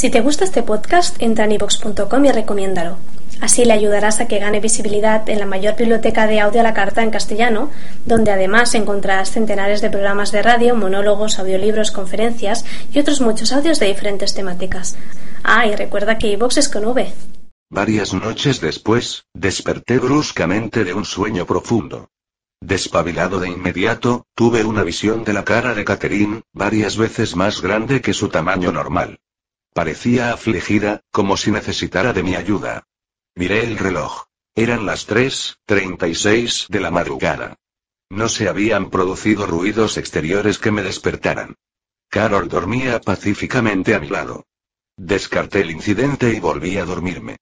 Si te gusta este podcast, entra en ivox.com y recomiéndalo. Así le ayudarás a que gane visibilidad en la mayor biblioteca de audio a la carta en castellano, donde además encontrarás centenares de programas de radio, monólogos, audiolibros, conferencias y otros muchos audios de diferentes temáticas. Ah, y recuerda que iVox es con V. Varias noches después, desperté bruscamente de un sueño profundo. Despabilado de inmediato, tuve una visión de la cara de Catherine, varias veces más grande que su tamaño normal. Parecía afligida, como si necesitara de mi ayuda. Miré el reloj. Eran las 3.36 de la madrugada. No se habían producido ruidos exteriores que me despertaran. Carol dormía pacíficamente a mi lado. Descarté el incidente y volví a dormirme.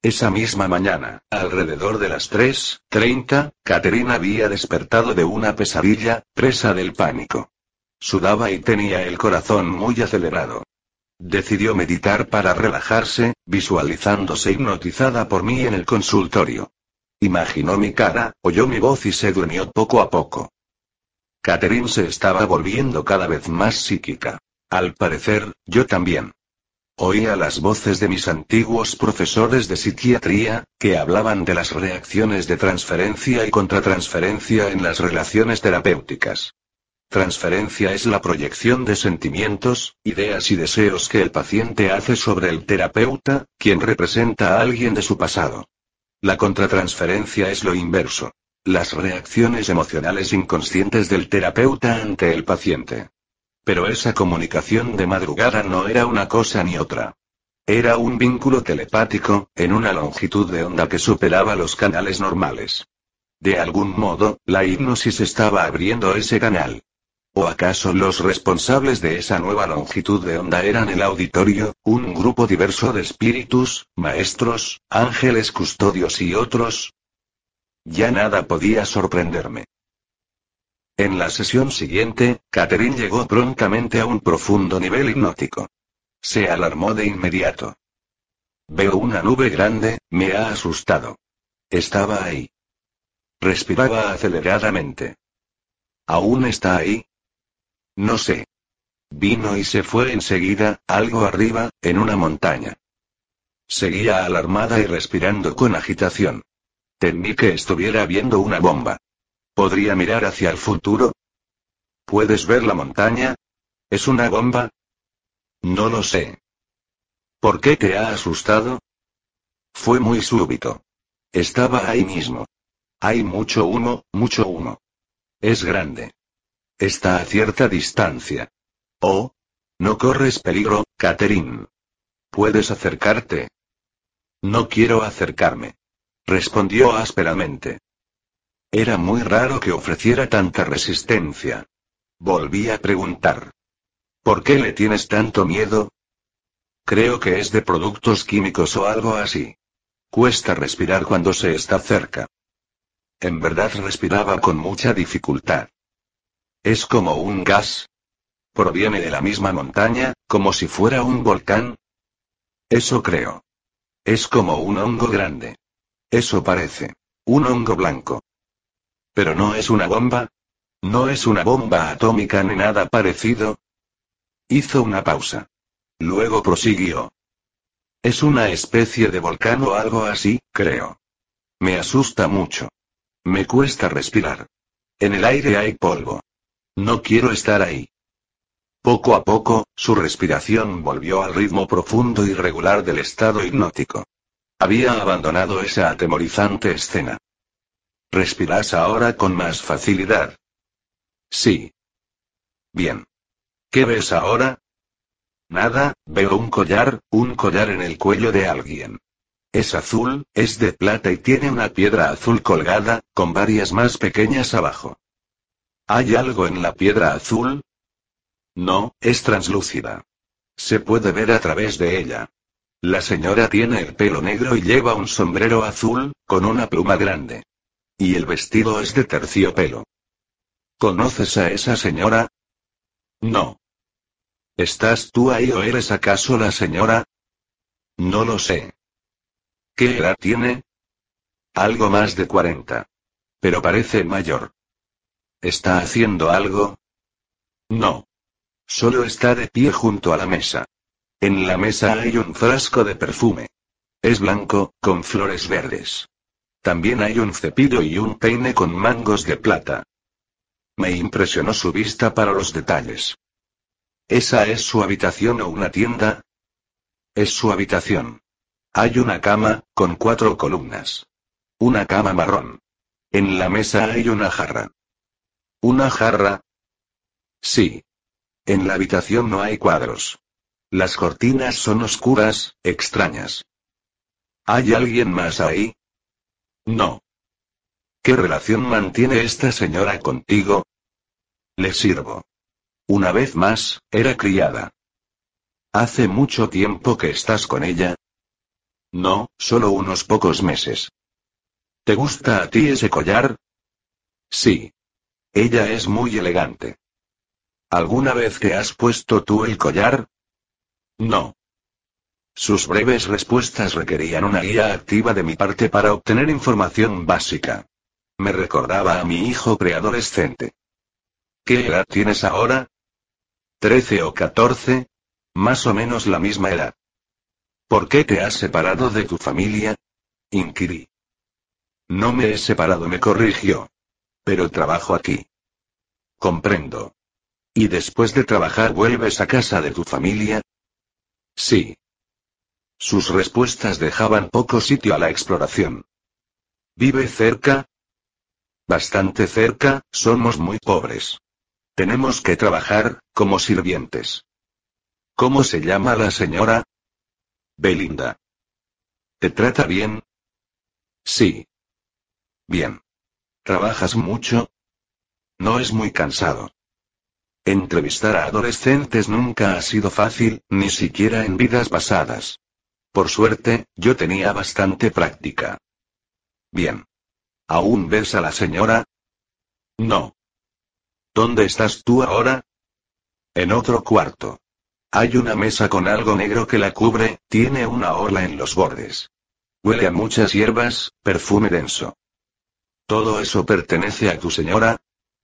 Esa misma mañana, alrededor de las 3.30, Caterina había despertado de una pesadilla, presa del pánico. Sudaba y tenía el corazón muy acelerado. Decidió meditar para relajarse, visualizándose hipnotizada por mí en el consultorio. Imaginó mi cara, oyó mi voz y se durmió poco a poco. Catherine se estaba volviendo cada vez más psíquica. Al parecer, yo también. Oía las voces de mis antiguos profesores de psiquiatría, que hablaban de las reacciones de transferencia y contratransferencia en las relaciones terapéuticas. Transferencia es la proyección de sentimientos, ideas y deseos que el paciente hace sobre el terapeuta, quien representa a alguien de su pasado. La contratransferencia es lo inverso. Las reacciones emocionales inconscientes del terapeuta ante el paciente. Pero esa comunicación de madrugada no era una cosa ni otra. Era un vínculo telepático, en una longitud de onda que superaba los canales normales. De algún modo, la hipnosis estaba abriendo ese canal. ¿O acaso los responsables de esa nueva longitud de onda eran el auditorio, un grupo diverso de espíritus, maestros, ángeles custodios y otros? Ya nada podía sorprenderme. En la sesión siguiente, Catherine llegó prontamente a un profundo nivel hipnótico. Se alarmó de inmediato. Veo una nube grande, me ha asustado. Estaba ahí. Respiraba aceleradamente. ¿Aún está ahí? No sé. Vino y se fue enseguida, algo arriba, en una montaña. Seguía alarmada y respirando con agitación. Temí que estuviera viendo una bomba. ¿Podría mirar hacia el futuro? ¿Puedes ver la montaña? ¿Es una bomba? No lo sé. ¿Por qué te ha asustado? Fue muy súbito. Estaba ahí mismo. Hay mucho humo, mucho humo. Es grande. Está a cierta distancia. Oh. No corres peligro, Catherine. ¿Puedes acercarte? No quiero acercarme. Respondió ásperamente. Era muy raro que ofreciera tanta resistencia. Volví a preguntar. ¿Por qué le tienes tanto miedo? Creo que es de productos químicos o algo así. Cuesta respirar cuando se está cerca. En verdad respiraba con mucha dificultad. ¿Es como un gas? ¿Proviene de la misma montaña, como si fuera un volcán? Eso creo. Es como un hongo grande. Eso parece. Un hongo blanco. ¿Pero no es una bomba? ¿No es una bomba atómica ni nada parecido? Hizo una pausa. Luego prosiguió. Es una especie de volcán o algo así, creo. Me asusta mucho. Me cuesta respirar. En el aire hay polvo. No quiero estar ahí. Poco a poco, su respiración volvió al ritmo profundo y regular del estado hipnótico. Había abandonado esa atemorizante escena. ¿Respiras ahora con más facilidad? Sí. Bien. ¿Qué ves ahora? Nada, veo un collar, un collar en el cuello de alguien. Es azul, es de plata y tiene una piedra azul colgada, con varias más pequeñas abajo. ¿Hay algo en la piedra azul? No, es translúcida. Se puede ver a través de ella. La señora tiene el pelo negro y lleva un sombrero azul, con una pluma grande. Y el vestido es de terciopelo. ¿Conoces a esa señora? No. ¿Estás tú ahí o eres acaso la señora? No lo sé. ¿Qué edad tiene? Algo más de cuarenta. Pero parece mayor. ¿Está haciendo algo? No. Solo está de pie junto a la mesa. En la mesa hay un frasco de perfume. Es blanco, con flores verdes. También hay un cepillo y un peine con mangos de plata. Me impresionó su vista para los detalles. ¿Esa es su habitación o una tienda? Es su habitación. Hay una cama, con cuatro columnas. Una cama marrón. En la mesa hay una jarra. ¿Una jarra? Sí. En la habitación no hay cuadros. Las cortinas son oscuras, extrañas. ¿Hay alguien más ahí? No. ¿Qué relación mantiene esta señora contigo? Le sirvo. Una vez más, era criada. ¿Hace mucho tiempo que estás con ella? No, solo unos pocos meses. ¿Te gusta a ti ese collar? Sí. Ella es muy elegante. ¿Alguna vez te has puesto tú el collar? No. Sus breves respuestas requerían una guía activa de mi parte para obtener información básica. Me recordaba a mi hijo preadolescente. ¿Qué edad tienes ahora? ¿Trece o catorce? Más o menos la misma edad. ¿Por qué te has separado de tu familia? Inquirí. No me he separado, me corrigió. Pero trabajo aquí. Comprendo. ¿Y después de trabajar vuelves a casa de tu familia? Sí. Sus respuestas dejaban poco sitio a la exploración. ¿Vive cerca? Bastante cerca, somos muy pobres. Tenemos que trabajar, como sirvientes. ¿Cómo se llama la señora? Belinda. ¿Te trata bien? Sí. Bien. ¿Trabajas mucho? No es muy cansado. Entrevistar a adolescentes nunca ha sido fácil, ni siquiera en vidas pasadas. Por suerte, yo tenía bastante práctica. Bien. ¿Aún ves a la señora? No. ¿Dónde estás tú ahora? En otro cuarto. Hay una mesa con algo negro que la cubre, tiene una ola en los bordes. Huele a muchas hierbas, perfume denso. ¿Todo eso pertenece a tu señora?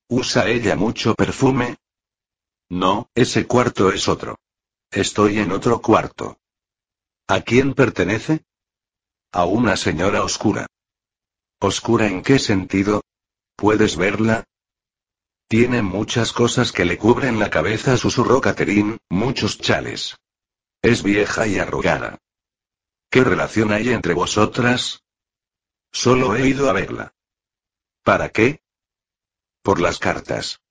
¿Usa ella mucho perfume? No, ese cuarto es otro. Estoy en otro cuarto. ¿A quién pertenece? A una señora oscura. ¿Oscura en qué sentido? ¿Puedes verla? Tiene muchas cosas que le cubren la cabeza, susurró Catherine, muchos chales. Es vieja y arrugada. ¿Qué relación hay entre vosotras? Solo he ido a verla. ¿Para qué? Por las cartas.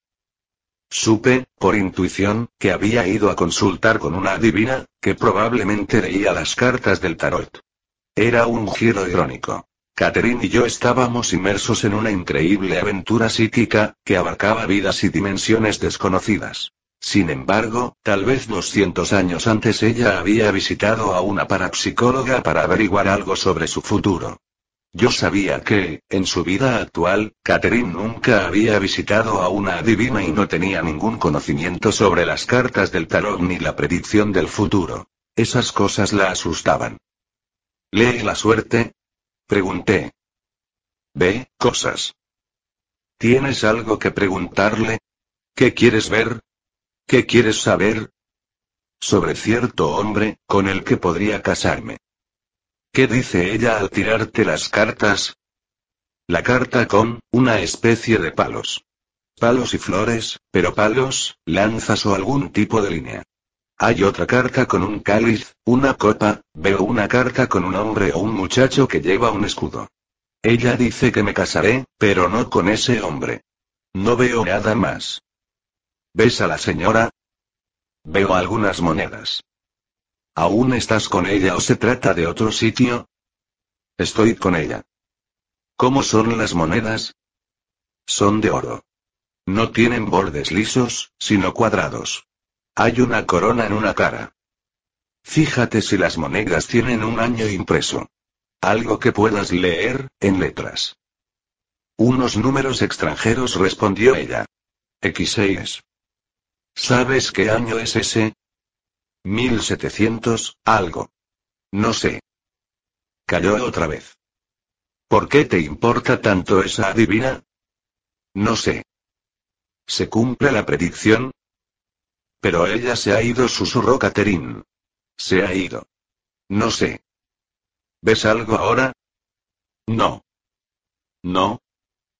Supe, por intuición, que había ido a consultar con una adivina, que probablemente leía las cartas del tarot. Era un giro irónico. Catherine y yo estábamos inmersos en una increíble aventura psíquica, que abarcaba vidas y dimensiones desconocidas. Sin embargo, tal vez 200 años antes ella había visitado a una parapsicóloga para averiguar algo sobre su futuro. Yo sabía que, en su vida actual, Catherine nunca había visitado a una adivina y no tenía ningún conocimiento sobre las cartas del tarot ni la predicción del futuro. Esas cosas la asustaban. ¿Lee la suerte? Pregunté. Ve, cosas. ¿Tienes algo que preguntarle? ¿Qué quieres ver? ¿Qué quieres saber? Sobre cierto hombre, con el que podría casarme. ¿Qué dice ella al tirarte las cartas? La carta con, una especie de palos. Palos y flores, pero palos, lanzas o algún tipo de línea. Hay otra carta con un cáliz, una copa, veo una carta con un hombre o un muchacho que lleva un escudo. Ella dice que me casaré, pero no con ese hombre. No veo nada más. ¿Ves a la señora? Veo algunas monedas. ¿Aún estás con ella o se trata de otro sitio? Estoy con ella. ¿Cómo son las monedas? Son de oro. No tienen bordes lisos, sino cuadrados. Hay una corona en una cara. Fíjate si las monedas tienen un año impreso. Algo que puedas leer, en letras. Unos números extranjeros respondió ella. X6. ¿Sabes qué año es ese? 1700, algo. No sé. Cayó otra vez. ¿Por qué te importa tanto esa adivina? No sé. ¿Se cumple la predicción? Pero ella se ha ido, susurró Catherine. Se ha ido. No sé. ¿Ves algo ahora? No. No.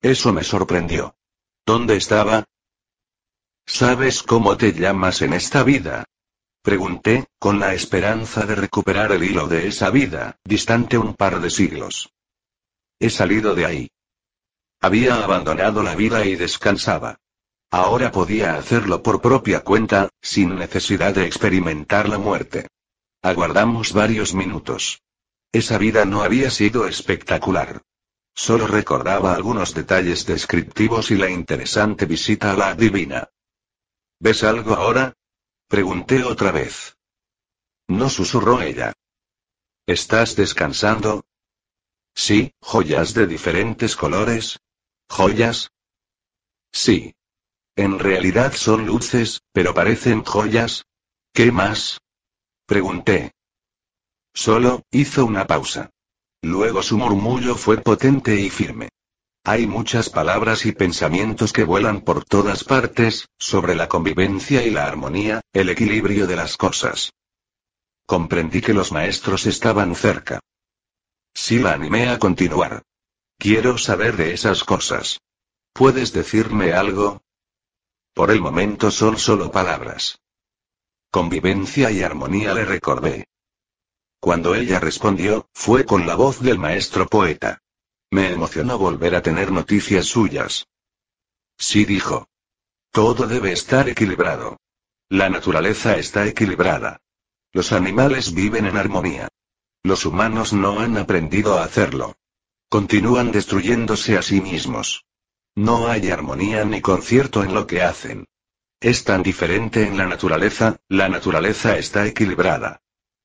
Eso me sorprendió. ¿Dónde estaba? ¿Sabes cómo te llamas en esta vida? Pregunté, con la esperanza de recuperar el hilo de esa vida, distante un par de siglos. He salido de ahí. Había abandonado la vida y descansaba. Ahora podía hacerlo por propia cuenta, sin necesidad de experimentar la muerte. Aguardamos varios minutos. Esa vida no había sido espectacular. Solo recordaba algunos detalles descriptivos y la interesante visita a la divina. ¿Ves algo ahora? Pregunté otra vez. No susurró ella. ¿Estás descansando? Sí, joyas de diferentes colores. ¿Joyas? Sí. En realidad son luces, pero parecen joyas. ¿Qué más? Pregunté. Solo, hizo una pausa. Luego su murmullo fue potente y firme. Hay muchas palabras y pensamientos que vuelan por todas partes, sobre la convivencia y la armonía, el equilibrio de las cosas. Comprendí que los maestros estaban cerca. Sí la animé a continuar. Quiero saber de esas cosas. ¿Puedes decirme algo? Por el momento son solo palabras. Convivencia y armonía le recordé. Cuando ella respondió, fue con la voz del maestro poeta. Me emocionó volver a tener noticias suyas. Sí dijo. Todo debe estar equilibrado. La naturaleza está equilibrada. Los animales viven en armonía. Los humanos no han aprendido a hacerlo. Continúan destruyéndose a sí mismos. No hay armonía ni concierto en lo que hacen. Es tan diferente en la naturaleza, la naturaleza está equilibrada.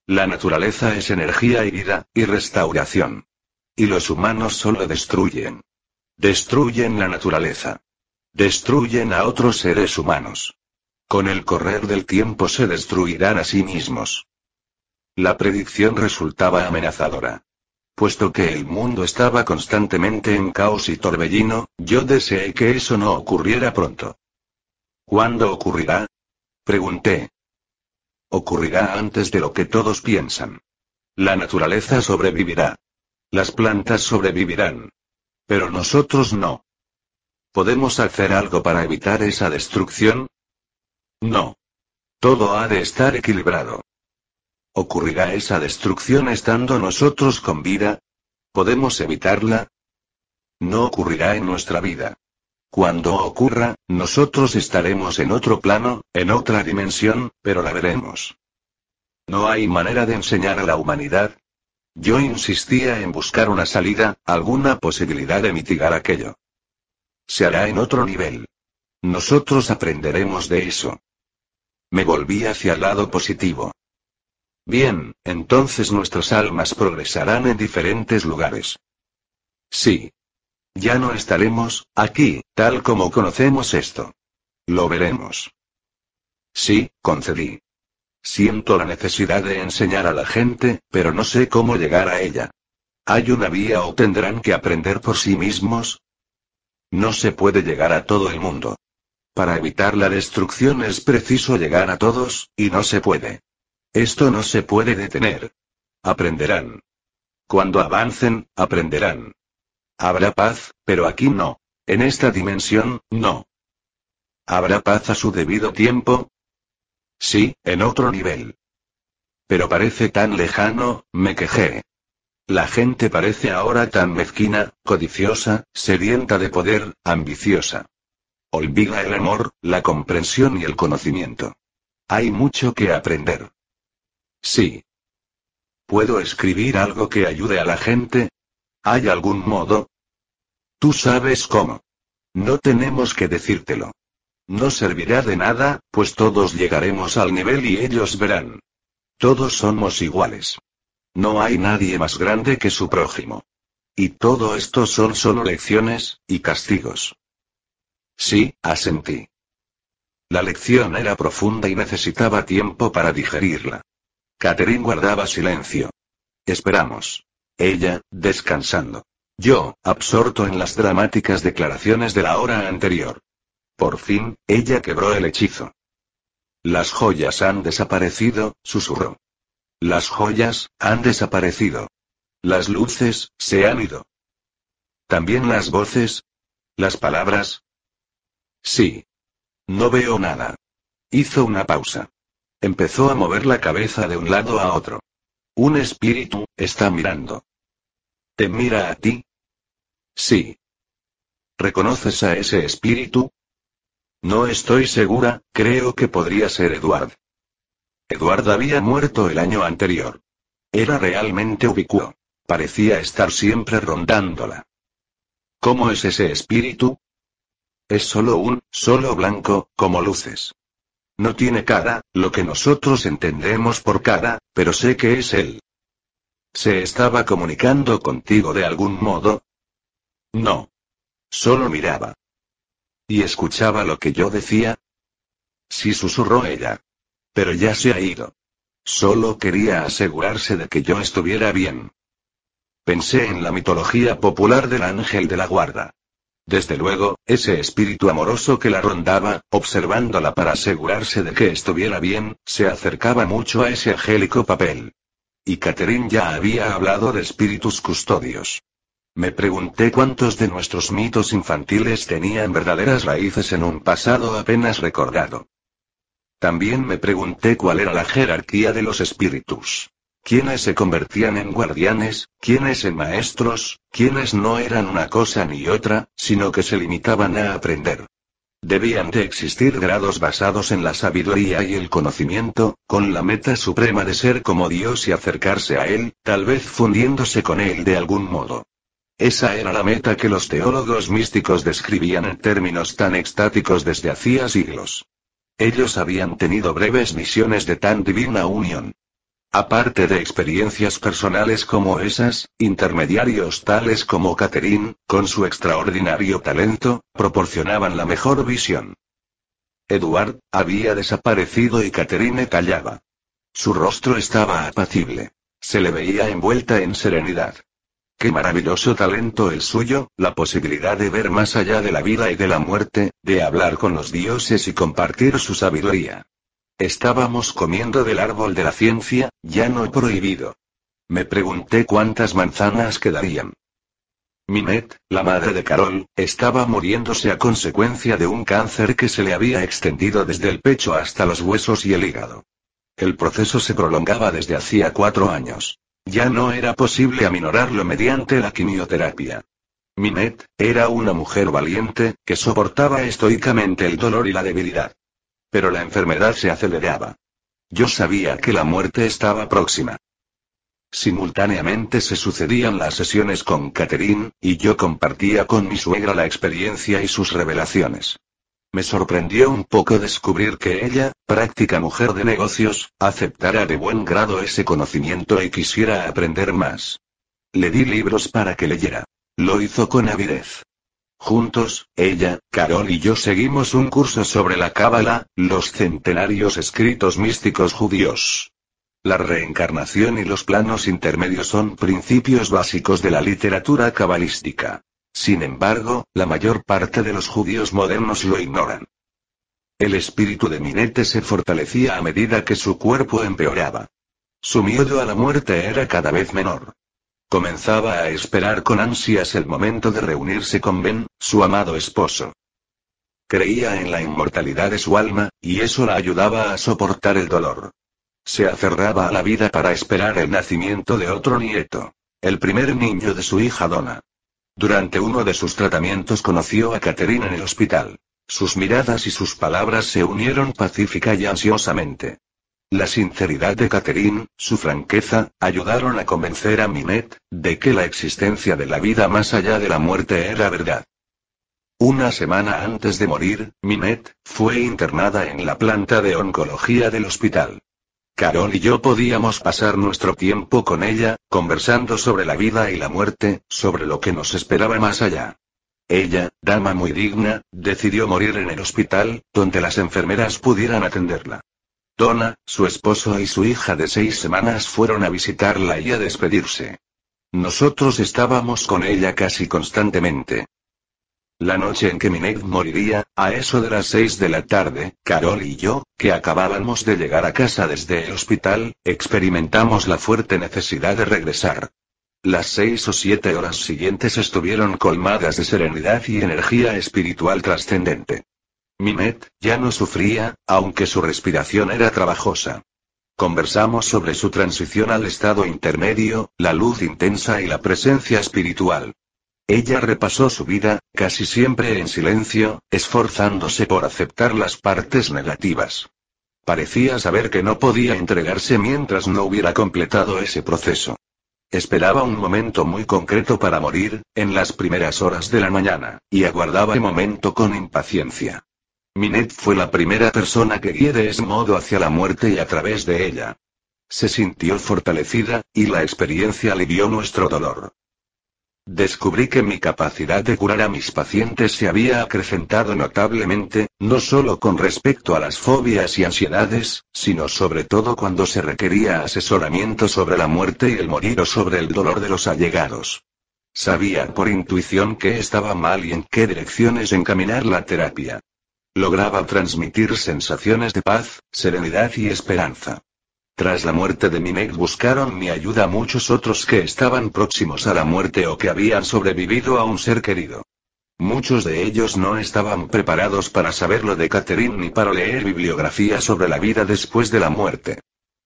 La naturaleza es energía y vida, y restauración. Y los humanos solo destruyen. Destruyen la naturaleza. Destruyen a otros seres humanos. Con el correr del tiempo se destruirán a sí mismos. La predicción resultaba amenazadora. Puesto que el mundo estaba constantemente en caos y torbellino, yo deseé que eso no ocurriera pronto. ¿Cuándo ocurrirá? Pregunté. Ocurrirá antes de lo que todos piensan. La naturaleza sobrevivirá. Las plantas sobrevivirán. Pero nosotros no. ¿Podemos hacer algo para evitar esa destrucción? No. Todo ha de estar equilibrado. ¿Ocurrirá esa destrucción estando nosotros con vida? ¿Podemos evitarla? No ocurrirá en nuestra vida. Cuando ocurra, nosotros estaremos en otro plano, en otra dimensión, pero la veremos. No hay manera de enseñar a la humanidad, yo insistía en buscar una salida, alguna posibilidad de mitigar aquello. Se hará en otro nivel. Nosotros aprenderemos de eso. Me volví hacia el lado positivo. Bien, entonces nuestras almas progresarán en diferentes lugares. Sí. Ya no estaremos, aquí, tal como conocemos esto. Lo veremos. Sí, concedí. Siento la necesidad de enseñar a la gente, pero no sé cómo llegar a ella. ¿Hay una vía o tendrán que aprender por sí mismos? No se puede llegar a todo el mundo. Para evitar la destrucción es preciso llegar a todos, y no se puede. Esto no se puede detener. Aprenderán. Cuando avancen, aprenderán. Habrá paz, pero aquí no. En esta dimensión, no. ¿Habrá paz a su debido tiempo? Sí, en otro nivel. Pero parece tan lejano, me quejé. La gente parece ahora tan mezquina, codiciosa, sedienta de poder, ambiciosa. Olvida el amor, la comprensión y el conocimiento. Hay mucho que aprender. Sí. ¿Puedo escribir algo que ayude a la gente? ¿Hay algún modo? Tú sabes cómo. No tenemos que decírtelo. No servirá de nada, pues todos llegaremos al nivel y ellos verán. Todos somos iguales. No hay nadie más grande que su prójimo. Y todo esto son solo lecciones, y castigos. Sí, asentí. La lección era profunda y necesitaba tiempo para digerirla. Catherine guardaba silencio. Esperamos. Ella, descansando. Yo, absorto en las dramáticas declaraciones de la hora anterior. Por fin, ella quebró el hechizo. Las joyas han desaparecido, susurró. Las joyas, han desaparecido. Las luces, se han ido. También las voces. Las palabras. Sí. No veo nada. Hizo una pausa. Empezó a mover la cabeza de un lado a otro. Un espíritu, está mirando. ¿Te mira a ti? Sí. ¿Reconoces a ese espíritu? No estoy segura, creo que podría ser Eduard. Eduard había muerto el año anterior. Era realmente ubicuo. Parecía estar siempre rondándola. ¿Cómo es ese espíritu? Es solo un, solo blanco, como luces. No tiene cara, lo que nosotros entendemos por cara, pero sé que es él. ¿Se estaba comunicando contigo de algún modo? No. Solo miraba. ¿Y escuchaba lo que yo decía? Sí susurró ella. Pero ya se ha ido. Solo quería asegurarse de que yo estuviera bien. Pensé en la mitología popular del ángel de la guarda. Desde luego, ese espíritu amoroso que la rondaba, observándola para asegurarse de que estuviera bien, se acercaba mucho a ese angélico papel. Y Catherine ya había hablado de espíritus custodios. Me pregunté cuántos de nuestros mitos infantiles tenían verdaderas raíces en un pasado apenas recordado. También me pregunté cuál era la jerarquía de los espíritus. ¿Quiénes se convertían en guardianes? ¿Quiénes en maestros? ¿Quiénes no eran una cosa ni otra, sino que se limitaban a aprender? Debían de existir grados basados en la sabiduría y el conocimiento, con la meta suprema de ser como Dios y acercarse a Él, tal vez fundiéndose con Él de algún modo. Esa era la meta que los teólogos místicos describían en términos tan extáticos desde hacía siglos. Ellos habían tenido breves misiones de tan divina unión. Aparte de experiencias personales como esas, intermediarios tales como Catherine, con su extraordinario talento, proporcionaban la mejor visión. Eduard, había desaparecido y Catherine callaba. Su rostro estaba apacible. Se le veía envuelta en serenidad. Qué maravilloso talento el suyo, la posibilidad de ver más allá de la vida y de la muerte, de hablar con los dioses y compartir su sabiduría. Estábamos comiendo del árbol de la ciencia, ya no prohibido. Me pregunté cuántas manzanas quedarían. Minette, la madre de Carol, estaba muriéndose a consecuencia de un cáncer que se le había extendido desde el pecho hasta los huesos y el hígado. El proceso se prolongaba desde hacía cuatro años. Ya no era posible aminorarlo mediante la quimioterapia. Minette, era una mujer valiente, que soportaba estoicamente el dolor y la debilidad. Pero la enfermedad se aceleraba. Yo sabía que la muerte estaba próxima. Simultáneamente se sucedían las sesiones con Catherine, y yo compartía con mi suegra la experiencia y sus revelaciones. Me sorprendió un poco descubrir que ella, práctica mujer de negocios, aceptara de buen grado ese conocimiento y quisiera aprender más. Le di libros para que leyera. Lo hizo con avidez. Juntos, ella, Carol y yo seguimos un curso sobre la Cábala, los centenarios escritos místicos judíos. La reencarnación y los planos intermedios son principios básicos de la literatura cabalística. Sin embargo, la mayor parte de los judíos modernos lo ignoran. El espíritu de Minete se fortalecía a medida que su cuerpo empeoraba. Su miedo a la muerte era cada vez menor. Comenzaba a esperar con ansias el momento de reunirse con Ben, su amado esposo. Creía en la inmortalidad de su alma, y eso la ayudaba a soportar el dolor. Se aferraba a la vida para esperar el nacimiento de otro nieto. El primer niño de su hija Donna. Durante uno de sus tratamientos conoció a Catherine en el hospital. Sus miradas y sus palabras se unieron pacífica y ansiosamente. La sinceridad de Catherine, su franqueza, ayudaron a convencer a Minette, de que la existencia de la vida más allá de la muerte era verdad. Una semana antes de morir, Minette, fue internada en la planta de oncología del hospital. Carol y yo podíamos pasar nuestro tiempo con ella, conversando sobre la vida y la muerte, sobre lo que nos esperaba más allá. Ella, dama muy digna, decidió morir en el hospital, donde las enfermeras pudieran atenderla. Donna, su esposo y su hija de seis semanas fueron a visitarla y a despedirse. Nosotros estábamos con ella casi constantemente. La noche en que Minet moriría, a eso de las seis de la tarde, Carol y yo, que acabábamos de llegar a casa desde el hospital, experimentamos la fuerte necesidad de regresar. Las seis o siete horas siguientes estuvieron colmadas de serenidad y energía espiritual trascendente. Minet, ya no sufría, aunque su respiración era trabajosa. Conversamos sobre su transición al estado intermedio, la luz intensa y la presencia espiritual. Ella repasó su vida, casi siempre en silencio, esforzándose por aceptar las partes negativas. Parecía saber que no podía entregarse mientras no hubiera completado ese proceso. Esperaba un momento muy concreto para morir, en las primeras horas de la mañana, y aguardaba el momento con impaciencia. Minet fue la primera persona que guié de ese modo hacia la muerte y a través de ella. Se sintió fortalecida, y la experiencia alivió nuestro dolor. Descubrí que mi capacidad de curar a mis pacientes se había acrecentado notablemente, no solo con respecto a las fobias y ansiedades, sino sobre todo cuando se requería asesoramiento sobre la muerte y el morir o sobre el dolor de los allegados. Sabía por intuición qué estaba mal y en qué direcciones encaminar la terapia. Lograba transmitir sensaciones de paz, serenidad y esperanza. Tras la muerte de Minek buscaron mi ayuda muchos otros que estaban próximos a la muerte o que habían sobrevivido a un ser querido. Muchos de ellos no estaban preparados para saber lo de Catherine ni para leer bibliografía sobre la vida después de la muerte.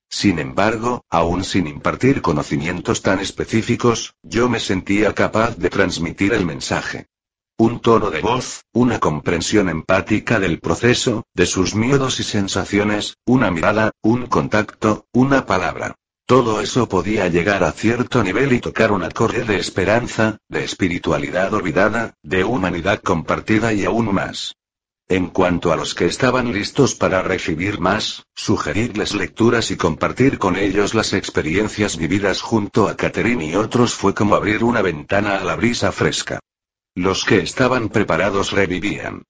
Sin embargo, aún sin impartir conocimientos tan específicos, yo me sentía capaz de transmitir el mensaje. Un tono de voz, una comprensión empática del proceso, de sus miedos y sensaciones, una mirada, un contacto, una palabra. Todo eso podía llegar a cierto nivel y tocar un acorde de esperanza, de espiritualidad olvidada, de humanidad compartida y aún más. En cuanto a los que estaban listos para recibir más, sugerirles lecturas y compartir con ellos las experiencias vividas junto a Catherine y otros fue como abrir una ventana a la brisa fresca. Los que estaban preparados revivían.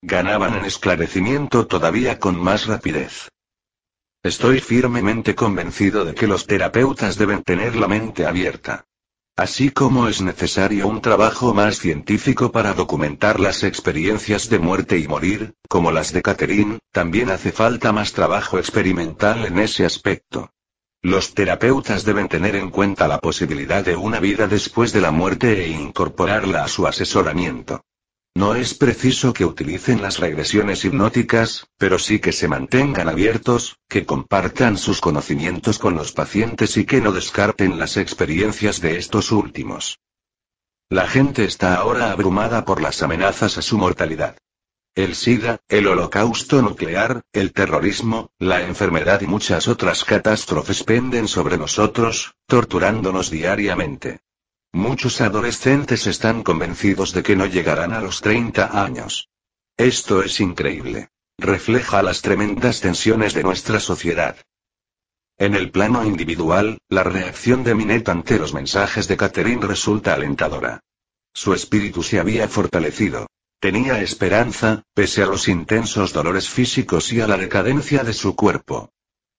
Ganaban en esclarecimiento todavía con más rapidez. Estoy firmemente convencido de que los terapeutas deben tener la mente abierta. Así como es necesario un trabajo más científico para documentar las experiencias de muerte y morir, como las de Catherine, también hace falta más trabajo experimental en ese aspecto. Los terapeutas deben tener en cuenta la posibilidad de una vida después de la muerte e incorporarla a su asesoramiento. No es preciso que utilicen las regresiones hipnóticas, pero sí que se mantengan abiertos, que compartan sus conocimientos con los pacientes y que no descarten las experiencias de estos últimos. La gente está ahora abrumada por las amenazas a su mortalidad. El SIDA, el holocausto nuclear, el terrorismo, la enfermedad y muchas otras catástrofes penden sobre nosotros, torturándonos diariamente. Muchos adolescentes están convencidos de que no llegarán a los 30 años. Esto es increíble. Refleja las tremendas tensiones de nuestra sociedad. En el plano individual, la reacción de Minet ante los mensajes de Catherine resulta alentadora. Su espíritu se había fortalecido. Tenía esperanza, pese a los intensos dolores físicos y a la decadencia de su cuerpo.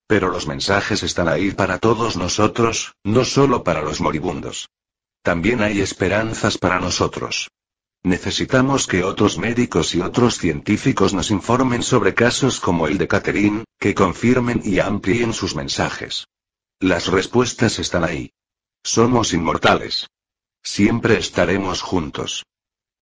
Pero los mensajes están ahí para todos nosotros, no solo para los moribundos. También hay esperanzas para nosotros. Necesitamos que otros médicos y otros científicos nos informen sobre casos como el de Catherine, que confirmen y amplíen sus mensajes. Las respuestas están ahí. Somos inmortales. Siempre estaremos juntos.